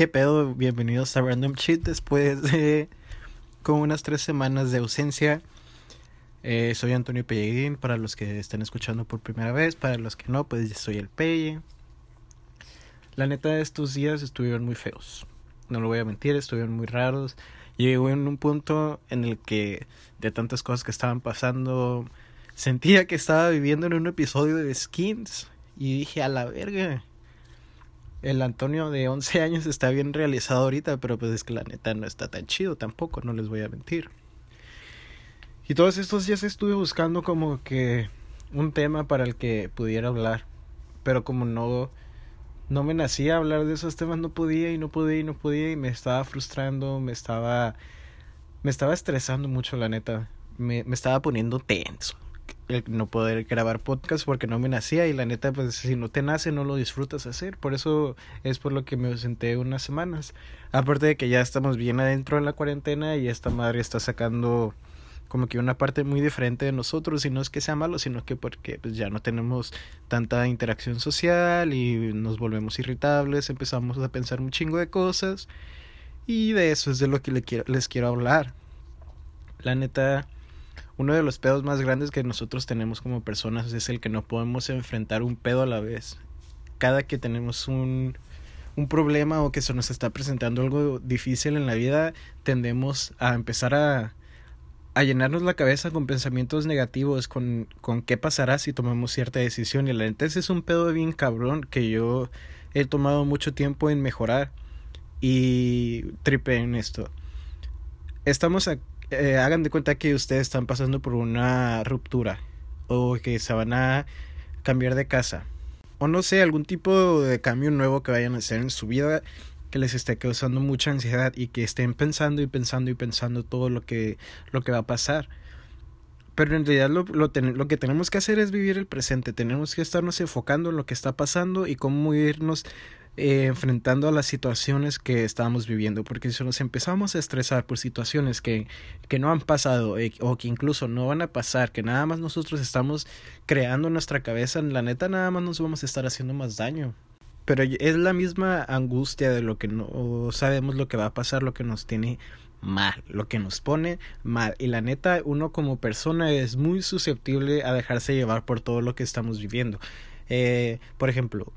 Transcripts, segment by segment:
¿Qué pedo? Bienvenidos a Random Cheat después de como unas tres semanas de ausencia. Eh, soy Antonio Pellegrín, para los que están escuchando por primera vez, para los que no, pues soy el Pelle. La neta estos días estuvieron muy feos. No lo voy a mentir, estuvieron muy raros. Llegó en un punto en el que de tantas cosas que estaban pasando, sentía que estaba viviendo en un episodio de Skins. Y dije, a la verga, el Antonio de 11 años está bien realizado ahorita, pero pues es que la neta no está tan chido tampoco, no les voy a mentir. Y todos estos días estuve buscando como que un tema para el que pudiera hablar, pero como no no me nacía hablar de esos temas, no podía y no podía y no podía y me estaba frustrando, me estaba me estaba estresando mucho la neta, me, me estaba poniendo tenso no poder grabar podcast porque no me nacía y la neta pues si no te nace no lo disfrutas hacer. Por eso es por lo que me senté unas semanas. Aparte de que ya estamos bien adentro en la cuarentena y esta madre está sacando como que una parte muy diferente de nosotros. Y no es que sea malo sino que porque pues ya no tenemos tanta interacción social y nos volvemos irritables empezamos a pensar un chingo de cosas. Y de eso es de lo que les quiero, les quiero hablar. La neta uno de los pedos más grandes que nosotros tenemos como personas es el que no podemos enfrentar un pedo a la vez. Cada que tenemos un, un problema o que se nos está presentando algo difícil en la vida, tendemos a empezar a, a llenarnos la cabeza con pensamientos negativos, con, con qué pasará si tomamos cierta decisión. Y la es un pedo bien cabrón que yo he tomado mucho tiempo en mejorar y tripe en esto. Estamos aquí eh, hagan de cuenta que ustedes están pasando por una ruptura o que se van a cambiar de casa o no sé, algún tipo de cambio nuevo que vayan a hacer en su vida que les esté causando mucha ansiedad y que estén pensando y pensando y pensando todo lo que, lo que va a pasar. Pero en realidad lo, lo, lo que tenemos que hacer es vivir el presente, tenemos que estarnos enfocando en lo que está pasando y cómo irnos eh, enfrentando a las situaciones que estamos viviendo, porque si nos empezamos a estresar por situaciones que, que no han pasado eh, o que incluso no van a pasar, que nada más nosotros estamos creando en nuestra cabeza, la neta nada más nos vamos a estar haciendo más daño. Pero es la misma angustia de lo que no sabemos lo que va a pasar, lo que nos tiene mal, lo que nos pone mal. Y la neta, uno como persona es muy susceptible a dejarse llevar por todo lo que estamos viviendo. Eh, por ejemplo,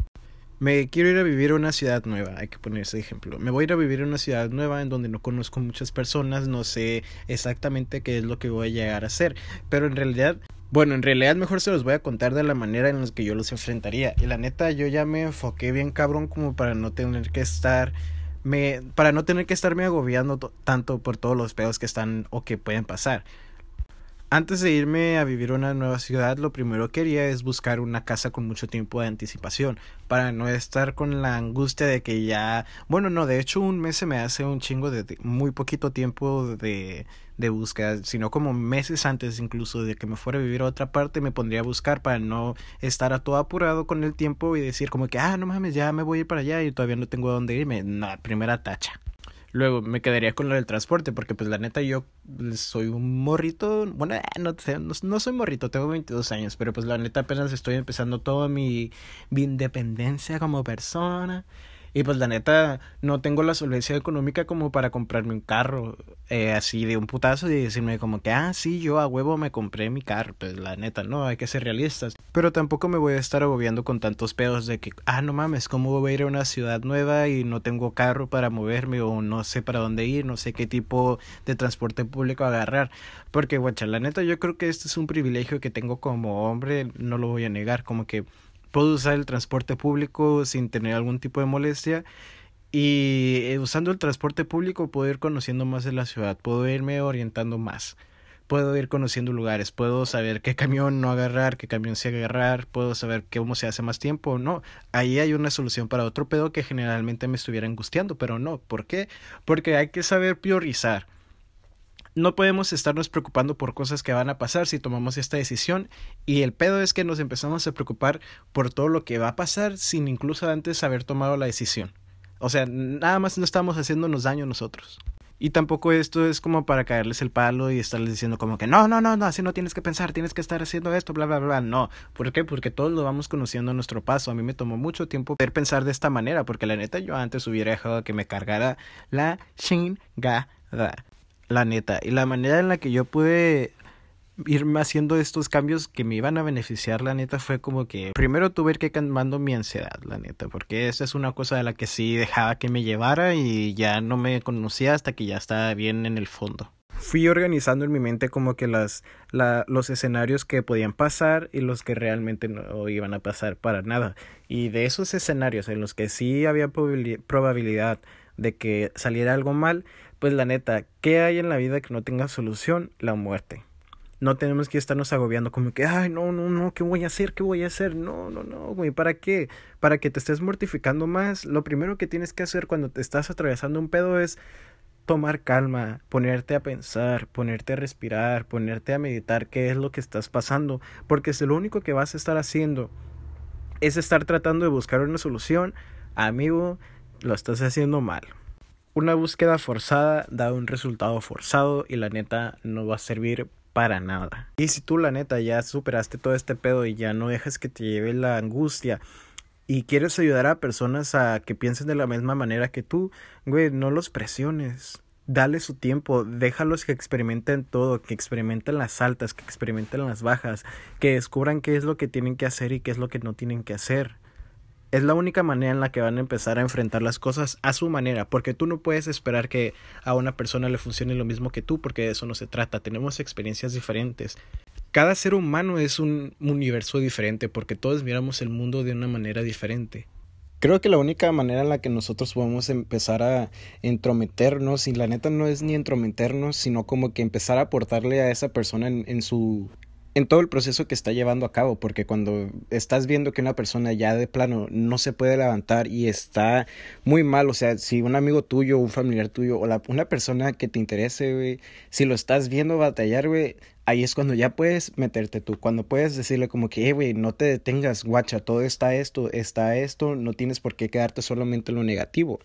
me quiero ir a vivir a una ciudad nueva, hay que poner ese ejemplo. Me voy a ir a vivir a una ciudad nueva en donde no conozco muchas personas, no sé exactamente qué es lo que voy a llegar a hacer, pero en realidad bueno, en realidad mejor se los voy a contar de la manera en la que yo los enfrentaría. Y la neta, yo ya me enfoqué bien cabrón como para no tener que estar me para no tener que estarme agobiando tanto por todos los pedos que están o que pueden pasar. Antes de irme a vivir a una nueva ciudad, lo primero que quería es buscar una casa con mucho tiempo de anticipación, para no estar con la angustia de que ya, bueno, no, de hecho un mes se me hace un chingo de muy poquito tiempo de, de búsqueda, sino como meses antes incluso de que me fuera a vivir a otra parte, me pondría a buscar para no estar a todo apurado con el tiempo y decir como que, ah, no mames, ya me voy a ir para allá y todavía no tengo a dónde irme. No, primera tacha. Luego me quedaría con lo del transporte, porque pues la neta yo soy un morrito, bueno, eh, no, no, soy morrito, tengo 22 años, pero pues la neta apenas estoy empezando toda mi, mi independencia como persona. Y pues la neta, no tengo la solvencia económica como para comprarme un carro eh, así de un putazo y decirme como que, ah, sí, yo a huevo me compré mi carro. Pues la neta, no, hay que ser realistas. Pero tampoco me voy a estar agobiando con tantos pedos de que, ah, no mames, ¿cómo voy a ir a una ciudad nueva y no tengo carro para moverme o no sé para dónde ir, no sé qué tipo de transporte público agarrar? Porque, guacha, la neta, yo creo que este es un privilegio que tengo como hombre, no lo voy a negar, como que puedo usar el transporte público sin tener algún tipo de molestia y eh, usando el transporte público puedo ir conociendo más de la ciudad, puedo irme orientando más, puedo ir conociendo lugares, puedo saber qué camión no agarrar, qué camión sí agarrar, puedo saber cómo se hace más tiempo o no. Ahí hay una solución para otro pedo que generalmente me estuviera angustiando, pero no. ¿Por qué? Porque hay que saber priorizar no podemos estarnos preocupando por cosas que van a pasar si tomamos esta decisión y el pedo es que nos empezamos a preocupar por todo lo que va a pasar sin incluso antes haber tomado la decisión. O sea, nada más no estamos haciéndonos daño nosotros. Y tampoco esto es como para caerles el palo y estarles diciendo como que no, no, no, no, así no tienes que pensar, tienes que estar haciendo esto, bla, bla, bla. No. ¿Por qué? Porque todos lo vamos conociendo a nuestro paso. A mí me tomó mucho tiempo poder pensar de esta manera, porque la neta yo antes hubiera dejado que me cargara la chingada. La neta. Y la manera en la que yo pude irme haciendo estos cambios que me iban a beneficiar, la neta, fue como que primero tuve que ir calmando mi ansiedad, la neta, porque esa es una cosa de la que sí dejaba que me llevara y ya no me conocía hasta que ya estaba bien en el fondo. Fui organizando en mi mente como que las, la, los escenarios que podían pasar y los que realmente no iban a pasar para nada. Y de esos escenarios en los que sí había probabilidad de que saliera algo mal, pues la neta, ¿qué hay en la vida que no tenga solución? La muerte. No tenemos que estarnos agobiando como que, ay, no, no, no, ¿qué voy a hacer? ¿Qué voy a hacer? No, no, no, güey, ¿para qué? Para que te estés mortificando más. Lo primero que tienes que hacer cuando te estás atravesando un pedo es tomar calma, ponerte a pensar, ponerte a respirar, ponerte a meditar qué es lo que estás pasando, porque si lo único que vas a estar haciendo es estar tratando de buscar una solución, amigo, lo estás haciendo mal. Una búsqueda forzada da un resultado forzado y la neta no va a servir para nada. Y si tú la neta ya superaste todo este pedo y ya no dejas que te lleve la angustia y quieres ayudar a personas a que piensen de la misma manera que tú, güey, no los presiones. Dale su tiempo, déjalos que experimenten todo, que experimenten las altas, que experimenten las bajas, que descubran qué es lo que tienen que hacer y qué es lo que no tienen que hacer es la única manera en la que van a empezar a enfrentar las cosas a su manera, porque tú no puedes esperar que a una persona le funcione lo mismo que tú, porque de eso no se trata, tenemos experiencias diferentes. Cada ser humano es un universo diferente, porque todos miramos el mundo de una manera diferente. Creo que la única manera en la que nosotros podemos empezar a entrometernos, y la neta no es ni entrometernos, sino como que empezar a aportarle a esa persona en, en su en todo el proceso que está llevando a cabo, porque cuando estás viendo que una persona ya de plano no se puede levantar y está muy mal, o sea, si un amigo tuyo, un familiar tuyo o la, una persona que te interese, si lo estás viendo batallar, güey, ahí es cuando ya puedes meterte tú, cuando puedes decirle como que, eh, güey, no te detengas, guacha, todo está esto, está esto, no tienes por qué quedarte solamente en lo negativo.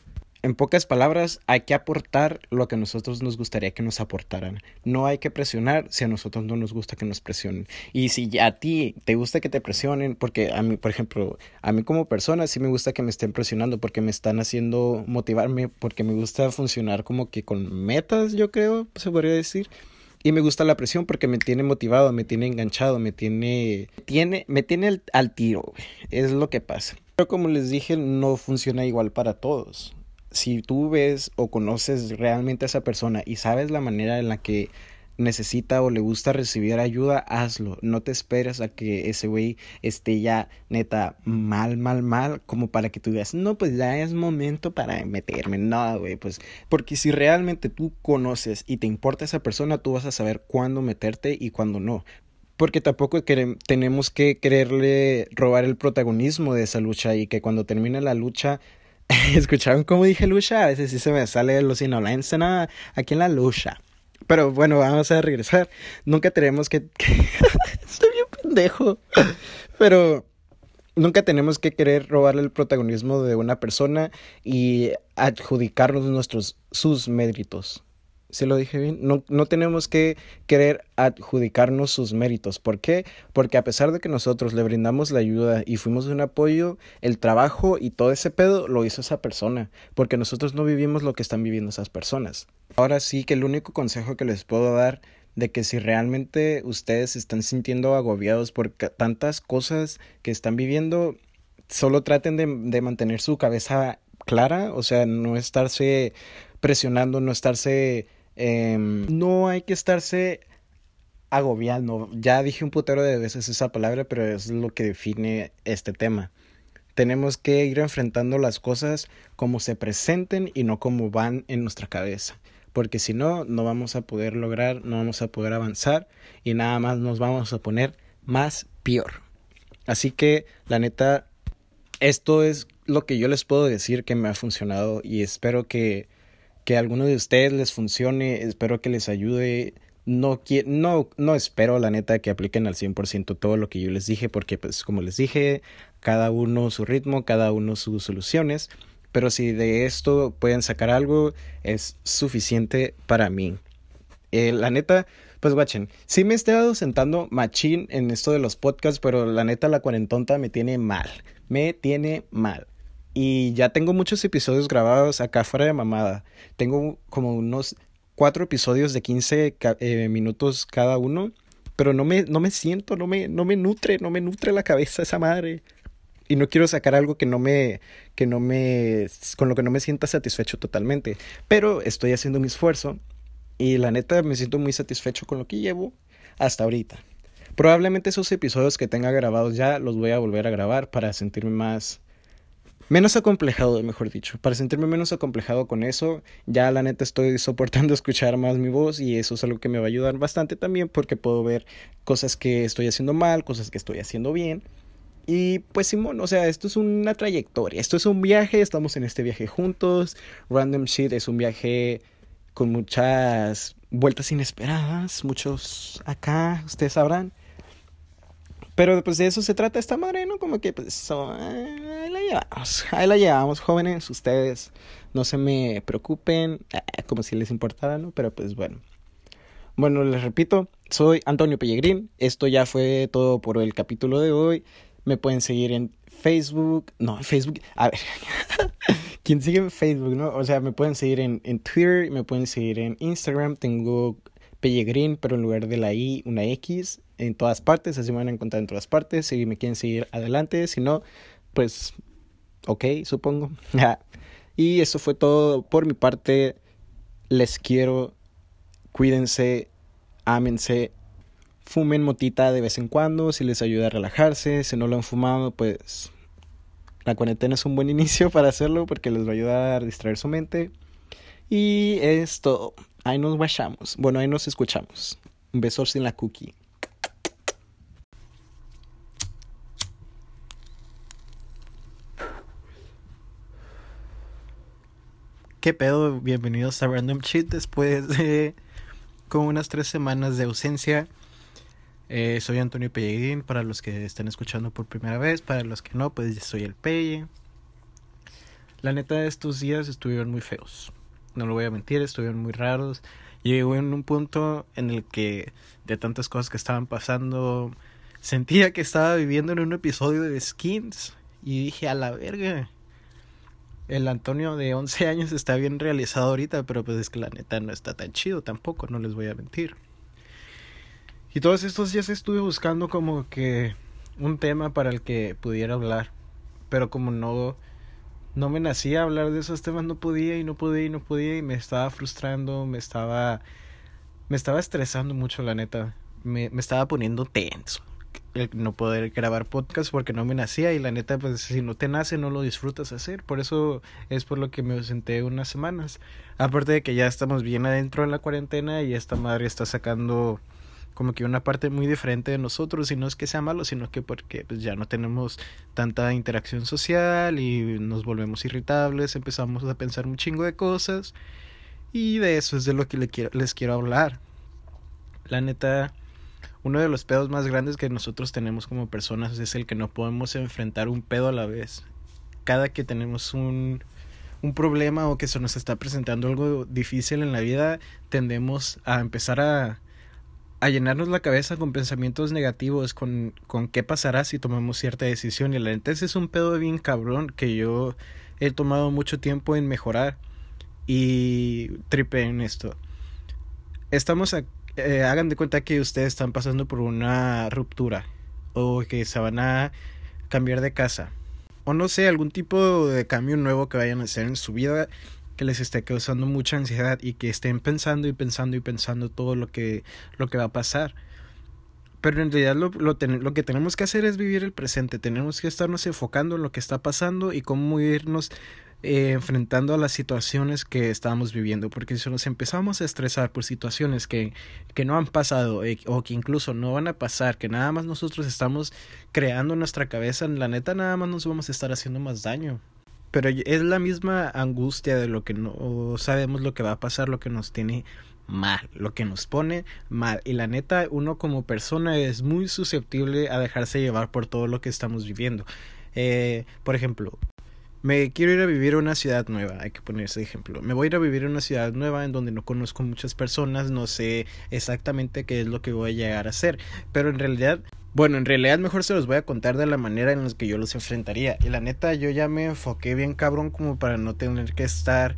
En pocas palabras, hay que aportar lo que a nosotros nos gustaría que nos aportaran. No hay que presionar si a nosotros no nos gusta que nos presionen. Y si a ti te gusta que te presionen, porque a mí, por ejemplo, a mí como persona sí me gusta que me estén presionando porque me están haciendo motivarme, porque me gusta funcionar como que con metas, yo creo, se podría decir. Y me gusta la presión porque me tiene motivado, me tiene enganchado, me tiene, tiene me tiene al tiro, es lo que pasa. Pero como les dije, no funciona igual para todos si tú ves o conoces realmente a esa persona y sabes la manera en la que necesita o le gusta recibir ayuda, hazlo. No te esperes a que ese güey esté ya neta mal, mal, mal, como para que tú digas, no, pues ya es momento para meterme. No, güey, pues porque si realmente tú conoces y te importa esa persona, tú vas a saber cuándo meterte y cuándo no. Porque tampoco tenemos que quererle robar el protagonismo de esa lucha y que cuando termine la lucha ¿Escucharon cómo dije lucha? A veces sí se me sale lo sinaloense, nada aquí en la lucha. Pero bueno, vamos a regresar. Nunca tenemos que... Estoy bien pendejo. Pero nunca tenemos que querer robarle el protagonismo de una persona y adjudicarnos nuestros sus méritos. ¿Se lo dije bien? No, no tenemos que querer adjudicarnos sus méritos. ¿Por qué? Porque a pesar de que nosotros le brindamos la ayuda y fuimos un apoyo, el trabajo y todo ese pedo lo hizo esa persona. Porque nosotros no vivimos lo que están viviendo esas personas. Ahora sí que el único consejo que les puedo dar de que si realmente ustedes están sintiendo agobiados por tantas cosas que están viviendo, solo traten de mantener su cabeza clara, o sea, no estarse presionando, no estarse Em, no hay que estarse agobiando. Ya dije un putero de veces esa palabra, pero es lo que define este tema. Tenemos que ir enfrentando las cosas como se presenten y no como van en nuestra cabeza. Porque si no, no vamos a poder lograr, no vamos a poder avanzar y nada más nos vamos a poner más peor. Así que, la neta, esto es lo que yo les puedo decir que me ha funcionado y espero que que a alguno de ustedes les funcione, espero que les ayude. No, no, no espero, la neta, que apliquen al 100% todo lo que yo les dije, porque, pues, como les dije, cada uno su ritmo, cada uno sus soluciones. pero si de esto pueden sacar algo, es suficiente para mí. Eh, la neta, pues guachen, sí me he estado sentando machín en esto de los podcasts, pero la neta la cuarentonta me tiene mal, me tiene mal. Y ya tengo muchos episodios grabados acá fuera de mamada. Tengo como unos cuatro episodios de 15 eh, minutos cada uno, pero no me, no me siento, no me, no me nutre, no me nutre la cabeza esa madre. Y no quiero sacar algo que no me, que no me, con lo que no me sienta satisfecho totalmente. Pero estoy haciendo mi esfuerzo y la neta me siento muy satisfecho con lo que llevo hasta ahorita. Probablemente esos episodios que tenga grabados ya los voy a volver a grabar para sentirme más... Menos acomplejado, mejor dicho. Para sentirme menos acomplejado con eso, ya la neta estoy soportando escuchar más mi voz y eso es algo que me va a ayudar bastante también porque puedo ver cosas que estoy haciendo mal, cosas que estoy haciendo bien. Y pues Simón, o sea, esto es una trayectoria, esto es un viaje, estamos en este viaje juntos. Random Shit es un viaje con muchas vueltas inesperadas, muchos acá, ustedes sabrán. Pero pues de eso se trata esta madre, ¿no? Como que pues ahí la llevamos, ahí la llevamos, jóvenes, ustedes no se me preocupen, eh, como si les importara, ¿no? Pero pues bueno. Bueno, les repito, soy Antonio Pellegrín, esto ya fue todo por el capítulo de hoy. Me pueden seguir en Facebook, no, en Facebook, a ver, quien sigue en Facebook, ¿no? O sea, me pueden seguir en, en Twitter, me pueden seguir en Instagram, tengo Pellegrin, pero en lugar de la I, una X, en todas partes, así me van a encontrar en todas partes, si me quieren seguir adelante, si no, pues, ok, supongo. y eso fue todo por mi parte, les quiero, cuídense, ámense, fumen motita de vez en cuando, si les ayuda a relajarse, si no lo han fumado, pues la cuarentena es un buen inicio para hacerlo porque les va a ayudar a distraer su mente. Y es todo. Ahí nos guachamos. Bueno, ahí nos escuchamos. Un beso sin la cookie. ¿Qué pedo? Bienvenidos a Random Cheat después de como unas tres semanas de ausencia. Eh, soy Antonio Pellegrín, para los que estén escuchando por primera vez, para los que no, pues soy el Pelle. La neta de estos días estuvieron muy feos, no lo voy a mentir, estuvieron muy raros. Llegó en un punto en el que de tantas cosas que estaban pasando, sentía que estaba viviendo en un episodio de Skins y dije a la verga. El Antonio de 11 años está bien realizado ahorita, pero pues es que la neta no está tan chido tampoco, no les voy a mentir. Y todos estos días estuve buscando como que un tema para el que pudiera hablar. Pero como no, no me nacía hablar de esos temas, no podía y no podía y no podía y me estaba frustrando, me estaba, me estaba estresando mucho la neta. Me, me estaba poniendo tenso el no poder grabar podcast porque no me nacía y la neta pues si no te nace no lo disfrutas hacer. Por eso es por lo que me ausenté unas semanas. Aparte de que ya estamos bien adentro en la cuarentena y esta madre está sacando como que una parte muy diferente de nosotros. Y no es que sea malo, sino que porque pues ya no tenemos tanta interacción social y nos volvemos irritables, empezamos a pensar un chingo de cosas. Y de eso es de lo que les quiero hablar. La neta, uno de los pedos más grandes que nosotros tenemos como personas es el que no podemos enfrentar un pedo a la vez. Cada que tenemos un, un problema o que se nos está presentando algo difícil en la vida, tendemos a empezar a a llenarnos la cabeza con pensamientos negativos, con, con qué pasará si tomamos cierta decisión. Y la neta es un pedo bien cabrón que yo he tomado mucho tiempo en mejorar y tripe en esto. Estamos, a, eh, hagan de cuenta que ustedes están pasando por una ruptura o que se van a cambiar de casa o no sé, algún tipo de cambio nuevo que vayan a hacer en su vida que les esté causando mucha ansiedad y que estén pensando y pensando y pensando todo lo que, lo que va a pasar. Pero en realidad lo, lo, lo, que tenemos que hacer es vivir el presente, tenemos que estarnos enfocando en lo que está pasando y cómo irnos eh, enfrentando a las situaciones que estamos viviendo, porque si nos empezamos a estresar por situaciones que, que no han pasado eh, o que incluso no van a pasar, que nada más nosotros estamos creando en nuestra cabeza, la neta nada más nos vamos a estar haciendo más daño pero es la misma angustia de lo que no sabemos lo que va a pasar, lo que nos tiene mal, lo que nos pone mal. Y la neta, uno como persona es muy susceptible a dejarse llevar por todo lo que estamos viviendo. Eh, por ejemplo, me quiero ir a vivir a una ciudad nueva, hay que poner ese ejemplo. Me voy a ir a vivir a una ciudad nueva en donde no conozco muchas personas, no sé exactamente qué es lo que voy a llegar a hacer, pero en realidad, bueno, en realidad mejor se los voy a contar de la manera en la que yo los enfrentaría. Y la neta, yo ya me enfoqué bien cabrón como para no tener que estar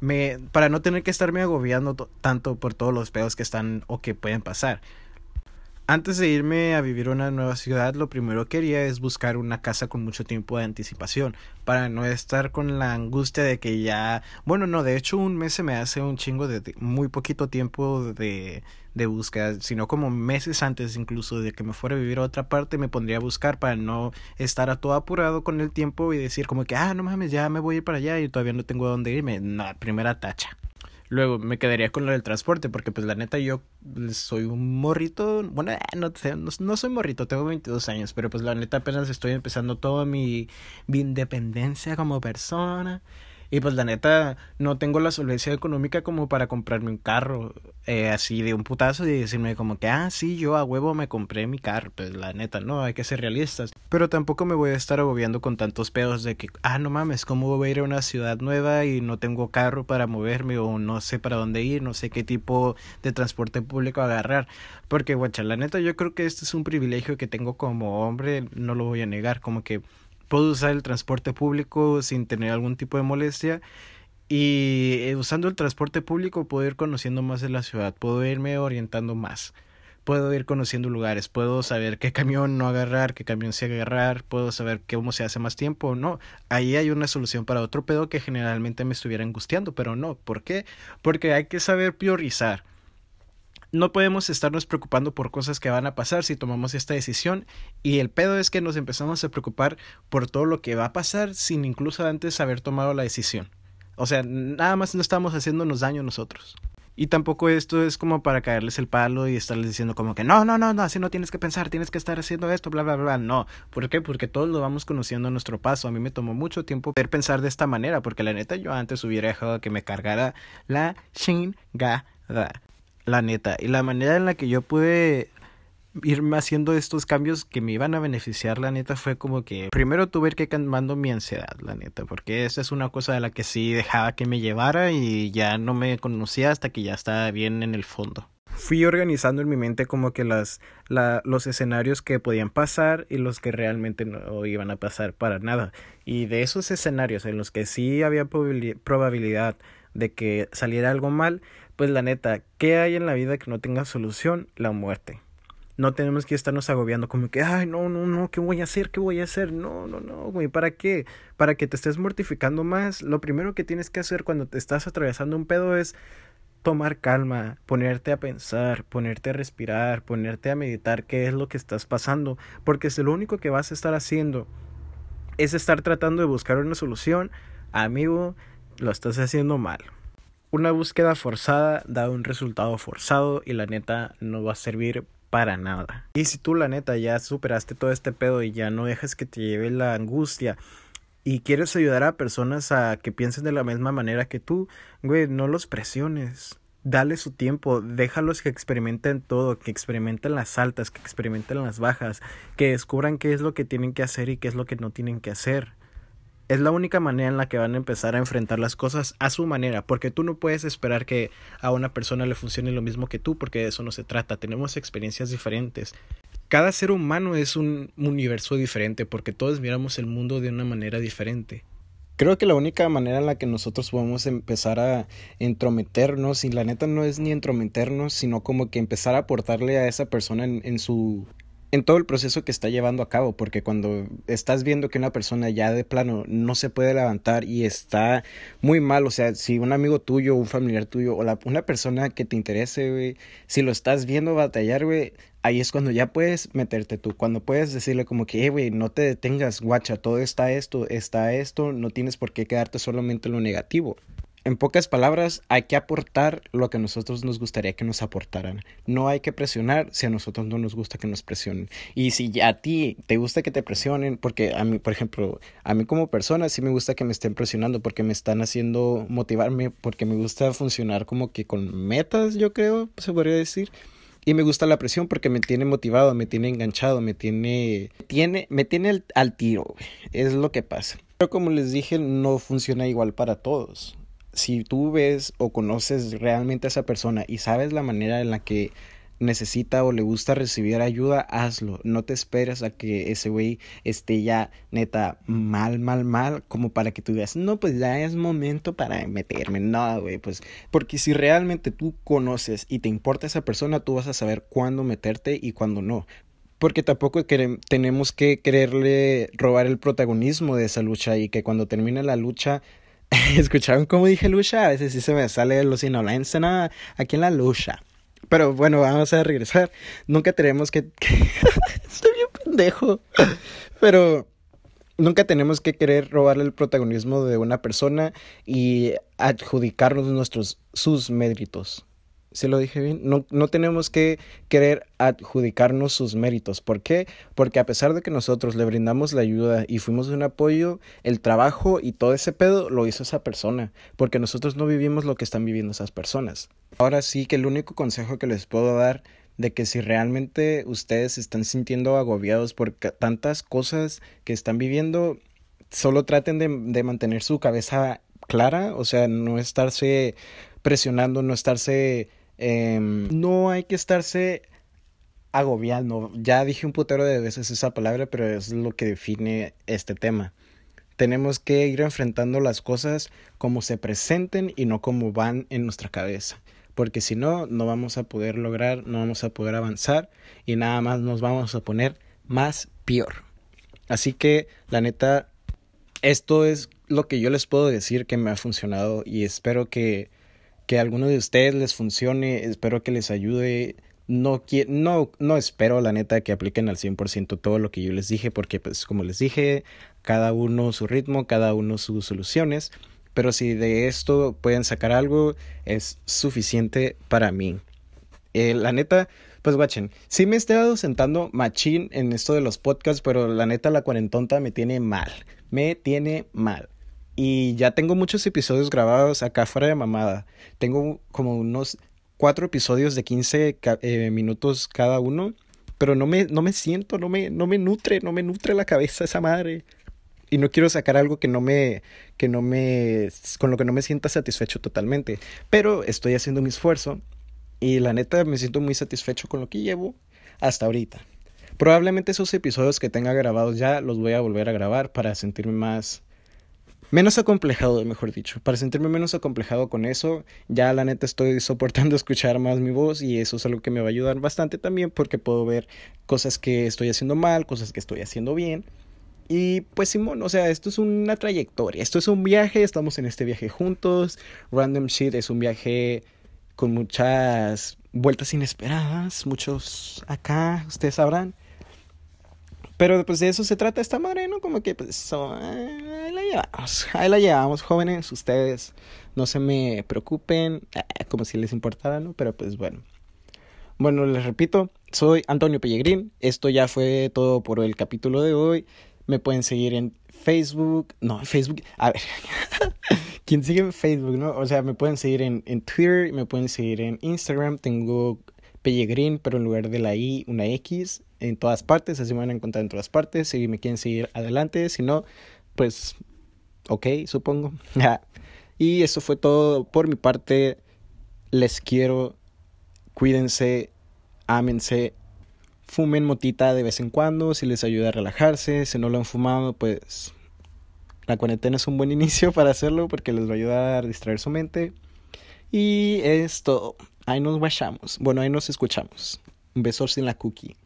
me para no tener que estarme agobiando tanto por todos los pedos que están o que pueden pasar. Antes de irme a vivir a una nueva ciudad, lo primero que quería es buscar una casa con mucho tiempo de anticipación, para no estar con la angustia de que ya, bueno, no, de hecho un mes se me hace un chingo de muy poquito tiempo de, de búsqueda, sino como meses antes incluso de que me fuera a vivir a otra parte, me pondría a buscar para no estar a todo apurado con el tiempo y decir como que, ah, no mames, ya me voy a ir para allá y todavía no tengo a dónde irme. No, primera tacha. Luego me quedaría con lo del transporte, porque pues la neta yo soy un morrito, bueno, eh, no, no, soy morrito, tengo 22 años, pero pues la neta apenas estoy empezando toda mi, mi independencia como persona. Y pues la neta, no tengo la solvencia económica como para comprarme un carro eh, así de un putazo y decirme como que, ah, sí, yo a huevo me compré mi carro. Pues la neta, no, hay que ser realistas. Pero tampoco me voy a estar agobiando con tantos pedos de que, ah, no mames, ¿cómo voy a ir a una ciudad nueva y no tengo carro para moverme o no sé para dónde ir, no sé qué tipo de transporte público agarrar? Porque, guacha, la neta, yo creo que este es un privilegio que tengo como hombre, no lo voy a negar, como que puedo usar el transporte público sin tener algún tipo de molestia y eh, usando el transporte público puedo ir conociendo más de la ciudad, puedo irme orientando más, puedo ir conociendo lugares, puedo saber qué camión no agarrar, qué camión sí agarrar, puedo saber cómo se hace más tiempo, no, ahí hay una solución para otro pedo que generalmente me estuviera angustiando, pero no, ¿por qué? Porque hay que saber priorizar no podemos estarnos preocupando por cosas que van a pasar si tomamos esta decisión y el pedo es que nos empezamos a preocupar por todo lo que va a pasar sin incluso antes haber tomado la decisión. O sea, nada más no estamos haciéndonos daño nosotros. Y tampoco esto es como para caerles el palo y estarles diciendo como que no, no, no, no, así no tienes que pensar, tienes que estar haciendo esto, bla, bla, bla. No. ¿Por qué? Porque todos lo vamos conociendo a nuestro paso. A mí me tomó mucho tiempo poder pensar de esta manera, porque la neta yo antes hubiera dejado que me cargara la chingada la neta. Y la manera en la que yo pude irme haciendo estos cambios que me iban a beneficiar, la neta, fue como que primero tuve que ir calmando mi ansiedad, la neta, porque esa es una cosa de la que sí dejaba que me llevara y ya no me conocía hasta que ya estaba bien en el fondo. Fui organizando en mi mente como que las, la, los escenarios que podían pasar y los que realmente no iban a pasar para nada. Y de esos escenarios en los que sí había probabilidad de que saliera algo mal, pues la neta, ¿qué hay en la vida que no tenga solución? La muerte. No tenemos que estarnos agobiando como que, ay, no, no, no, ¿qué voy a hacer? ¿Qué voy a hacer? No, no, no, güey, ¿para qué? Para que te estés mortificando más. Lo primero que tienes que hacer cuando te estás atravesando un pedo es tomar calma, ponerte a pensar, ponerte a respirar, ponerte a meditar qué es lo que estás pasando, porque si lo único que vas a estar haciendo es estar tratando de buscar una solución, amigo, lo estás haciendo mal una búsqueda forzada da un resultado forzado y la neta no va a servir para nada. Y si tú la neta ya superaste todo este pedo y ya no dejas que te lleve la angustia y quieres ayudar a personas a que piensen de la misma manera que tú, güey, no los presiones. Dale su tiempo, déjalos que experimenten todo, que experimenten las altas, que experimenten las bajas, que descubran qué es lo que tienen que hacer y qué es lo que no tienen que hacer. Es la única manera en la que van a empezar a enfrentar las cosas a su manera, porque tú no puedes esperar que a una persona le funcione lo mismo que tú, porque de eso no se trata, tenemos experiencias diferentes. Cada ser humano es un universo diferente, porque todos miramos el mundo de una manera diferente. Creo que la única manera en la que nosotros podemos empezar a entrometernos, y la neta no es ni entrometernos, sino como que empezar a aportarle a esa persona en, en su en todo el proceso que está llevando a cabo, porque cuando estás viendo que una persona ya de plano no se puede levantar y está muy mal, o sea, si un amigo tuyo, un familiar tuyo o la, una persona que te interese, si lo estás viendo batallar, güey, ahí es cuando ya puedes meterte tú, cuando puedes decirle como que, eh, güey, no te detengas, guacha, todo está esto, está esto, no tienes por qué quedarte solamente en lo negativo. En pocas palabras, hay que aportar lo que a nosotros nos gustaría que nos aportaran. No hay que presionar si a nosotros no nos gusta que nos presionen. Y si a ti te gusta que te presionen, porque a mí, por ejemplo, a mí como persona sí me gusta que me estén presionando porque me están haciendo motivarme, porque me gusta funcionar como que con metas, yo creo, se podría decir. Y me gusta la presión porque me tiene motivado, me tiene enganchado, me tiene, tiene me tiene al, al tiro, es lo que pasa. Pero como les dije, no funciona igual para todos. Si tú ves o conoces realmente a esa persona y sabes la manera en la que necesita o le gusta recibir ayuda, hazlo. No te esperes a que ese güey esté ya neta mal, mal, mal, como para que tú digas, no, pues ya es momento para meterme. No, güey, pues porque si realmente tú conoces y te importa esa persona, tú vas a saber cuándo meterte y cuándo no. Porque tampoco tenemos que quererle robar el protagonismo de esa lucha y que cuando termine la lucha ¿Escucharon cómo dije lucha? A veces sí se me sale los inolense, aquí en la lucha. Pero bueno, vamos a regresar. Nunca tenemos que... Estoy bien pendejo. Pero nunca tenemos que querer robarle el protagonismo de una persona y adjudicarnos nuestros sus méritos. ¿Se lo dije bien? No, no tenemos que querer adjudicarnos sus méritos. ¿Por qué? Porque a pesar de que nosotros le brindamos la ayuda y fuimos un apoyo, el trabajo y todo ese pedo lo hizo esa persona. Porque nosotros no vivimos lo que están viviendo esas personas. Ahora sí que el único consejo que les puedo dar de que si realmente ustedes están sintiendo agobiados por tantas cosas que están viviendo, solo traten de, de mantener su cabeza clara, o sea, no estarse presionando, no estarse Em, no hay que estarse agobiando. Ya dije un putero de veces esa palabra, pero es lo que define este tema. Tenemos que ir enfrentando las cosas como se presenten y no como van en nuestra cabeza. Porque si no, no vamos a poder lograr, no vamos a poder avanzar y nada más nos vamos a poner más peor. Así que, la neta, esto es lo que yo les puedo decir que me ha funcionado y espero que que a alguno de ustedes les funcione, espero que les ayude. No, no, no espero, la neta, que apliquen al 100% todo lo que yo les dije, porque, pues, como les dije, cada uno su ritmo, cada uno sus soluciones. Pero si de esto pueden sacar algo, es suficiente para mí. Eh, la neta, pues guachen, sí me he estado sentando machín en esto de los podcasts, pero la neta la cuarentonta me tiene mal. Me tiene mal. Y ya tengo muchos episodios grabados acá fuera de mamada. Tengo como unos cuatro episodios de 15 eh, minutos cada uno. Pero no me, no me siento, no me, no me nutre, no me nutre la cabeza esa madre. Y no quiero sacar algo que no me, que no me, con lo que no me sienta satisfecho totalmente. Pero estoy haciendo mi esfuerzo. Y la neta me siento muy satisfecho con lo que llevo hasta ahorita. Probablemente esos episodios que tenga grabados ya los voy a volver a grabar para sentirme más, menos acomplejado, mejor dicho. Para sentirme menos acomplejado con eso, ya la neta estoy soportando escuchar más mi voz y eso es algo que me va a ayudar bastante también porque puedo ver cosas que estoy haciendo mal, cosas que estoy haciendo bien. Y pues Simón, o sea, esto es una trayectoria, esto es un viaje, estamos en este viaje juntos. Random Shit es un viaje con muchas vueltas inesperadas, muchos acá, ustedes sabrán. Pero pues de eso se trata esta madre, ¿no? Como que pues ahí la llevamos, ahí la llevamos, jóvenes, ustedes no se me preocupen, eh, como si les importara, ¿no? Pero pues bueno. Bueno, les repito, soy Antonio Pellegrín, esto ya fue todo por el capítulo de hoy. Me pueden seguir en Facebook, no, en Facebook, a ver, ¿quién sigue en Facebook, no? O sea, me pueden seguir en, en Twitter, me pueden seguir en Instagram, tengo Pellegrín, pero en lugar de la I, una X en todas partes, así me van a encontrar en todas partes. Si me quieren seguir adelante, si no, pues ok, supongo. y eso fue todo por mi parte. Les quiero, cuídense, ámense, fumen motita de vez en cuando si les ayuda a relajarse. Si no lo han fumado, pues la cuarentena es un buen inicio para hacerlo porque les va a ayudar a distraer su mente. Y es todo. Ahí nos guachamos. Bueno, ahí nos escuchamos. Un beso sin la cookie.